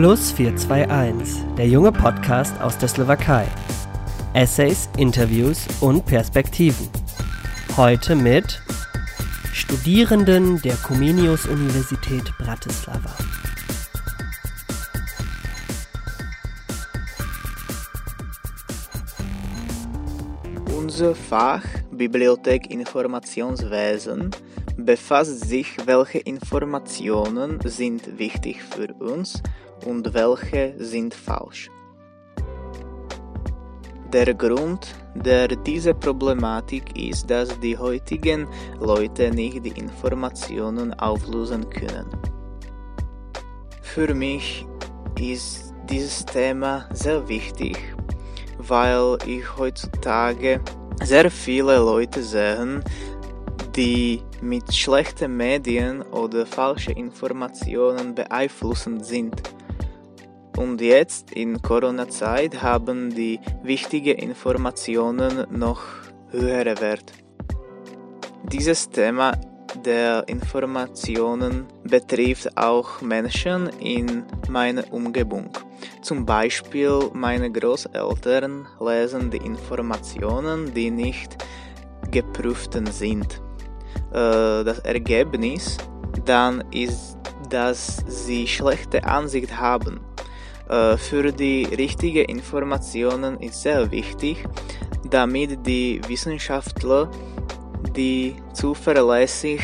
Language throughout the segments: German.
Plus 421, der junge Podcast aus der Slowakei. Essays, Interviews und Perspektiven. Heute mit Studierenden der Comenius Universität Bratislava. Unser Fach Bibliothek Informationswesen befasst sich, welche Informationen sind wichtig für uns und welche sind falsch. Der Grund der diese Problematik ist, dass die heutigen Leute nicht die Informationen auflösen können. Für mich ist dieses Thema sehr wichtig, weil ich heutzutage sehr viele Leute sehe, die mit schlechten Medien oder falschen Informationen beeinflussend sind. Und jetzt in Corona-Zeit haben die wichtigen Informationen noch höhere Wert. Dieses Thema der Informationen betrifft auch Menschen in meiner Umgebung. Zum Beispiel meine Großeltern lesen die Informationen, die nicht geprüften sind. Äh, das Ergebnis dann ist, dass sie schlechte Ansicht haben. Äh, für die richtigen Informationen ist sehr wichtig, damit die Wissenschaftler die zuverlässig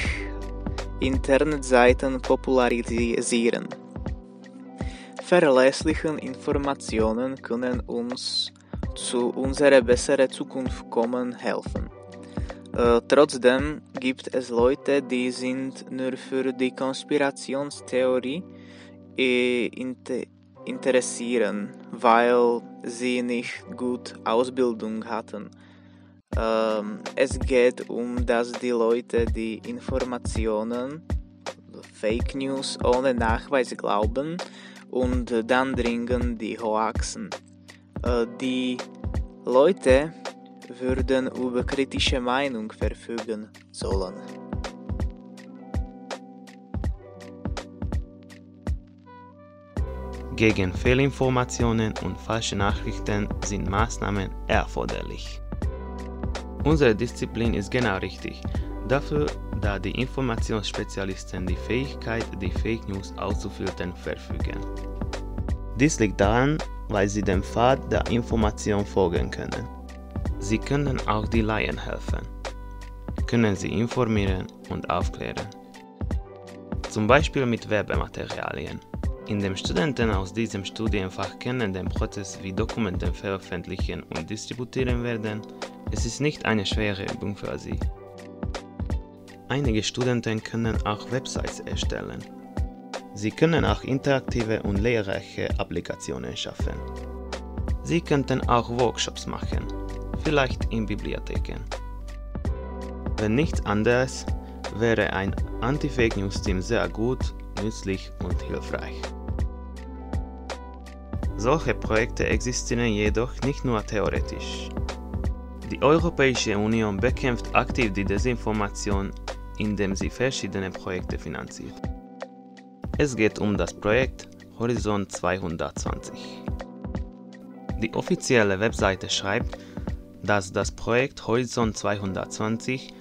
Internetseiten popularisieren. Verlässliche Informationen können uns zu unserer besseren Zukunft kommen helfen. Äh, trotzdem gibt es Leute, die sind nur für die Konspirationstheorie äh, interessieren, weil sie nicht gut Ausbildung hatten. Ähm, es geht um, dass die Leute die Informationen, Fake News ohne Nachweis glauben und dann dringen die Hoaxen. Äh, die Leute würden über kritische Meinung verfügen sollen. Gegen Fehlinformationen und falsche Nachrichten sind Maßnahmen erforderlich. Unsere Disziplin ist genau richtig, dafür, da die Informationsspezialisten die Fähigkeit, die Fake News auszufiltern, verfügen. Dies liegt daran, weil sie dem Pfad der Information folgen können. Sie können auch die Laien helfen, können sie informieren und aufklären. Zum Beispiel mit Werbematerialien. Indem Studenten aus diesem Studienfach kennen den Prozess, wie Dokumente veröffentlichen und distributieren werden, es ist nicht eine schwere Übung für sie. Einige Studenten können auch Websites erstellen. Sie können auch interaktive und lehrreiche Applikationen schaffen. Sie könnten auch Workshops machen vielleicht in Bibliotheken. Wenn nichts anderes, wäre ein Anti-Fake News Team sehr gut, nützlich und hilfreich. Solche Projekte existieren jedoch nicht nur theoretisch. Die Europäische Union bekämpft aktiv die Desinformation, indem sie verschiedene Projekte finanziert. Es geht um das Projekt Horizont 220. Die offizielle Webseite schreibt, dass das Projekt Horizont 220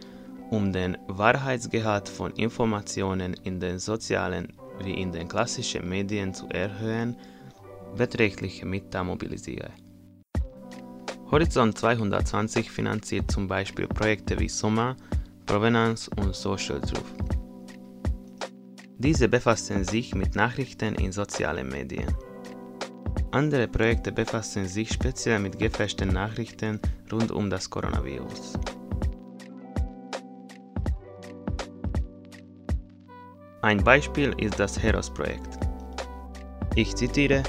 um den Wahrheitsgehalt von Informationen in den sozialen wie in den klassischen Medien zu erhöhen, beträchtliche Mittel mobilisiere. Horizont 220 finanziert zum Beispiel Projekte wie Soma, Provenance und Social Truth. Diese befassen sich mit Nachrichten in sozialen Medien. Andere Projekte befassen sich speziell mit gefälschten Nachrichten rund um das Coronavirus. Ein Beispiel ist das HEROS-Projekt. Ich zitiere,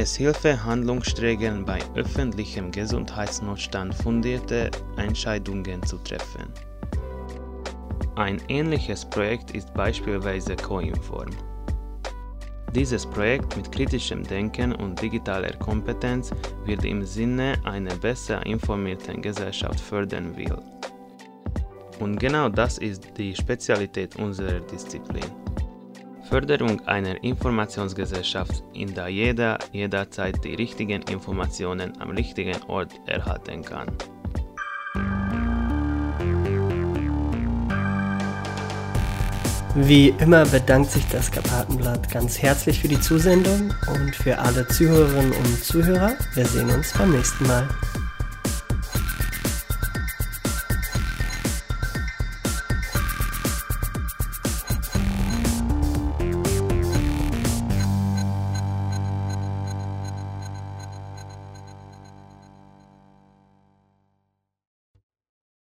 es hilfe Handlungsträgern bei öffentlichem Gesundheitsnotstand fundierte Entscheidungen zu treffen. Ein ähnliches Projekt ist beispielsweise Coinform. Dieses Projekt mit kritischem Denken und digitaler Kompetenz wird im Sinne einer besser informierten Gesellschaft fördern will. Und genau das ist die Spezialität unserer Disziplin. Förderung einer Informationsgesellschaft, in der jeder jederzeit die richtigen Informationen am richtigen Ort erhalten kann. Wie immer bedankt sich das Karpatenblatt ganz herzlich für die Zusendung und für alle Zuhörerinnen und Zuhörer. Wir sehen uns beim nächsten Mal.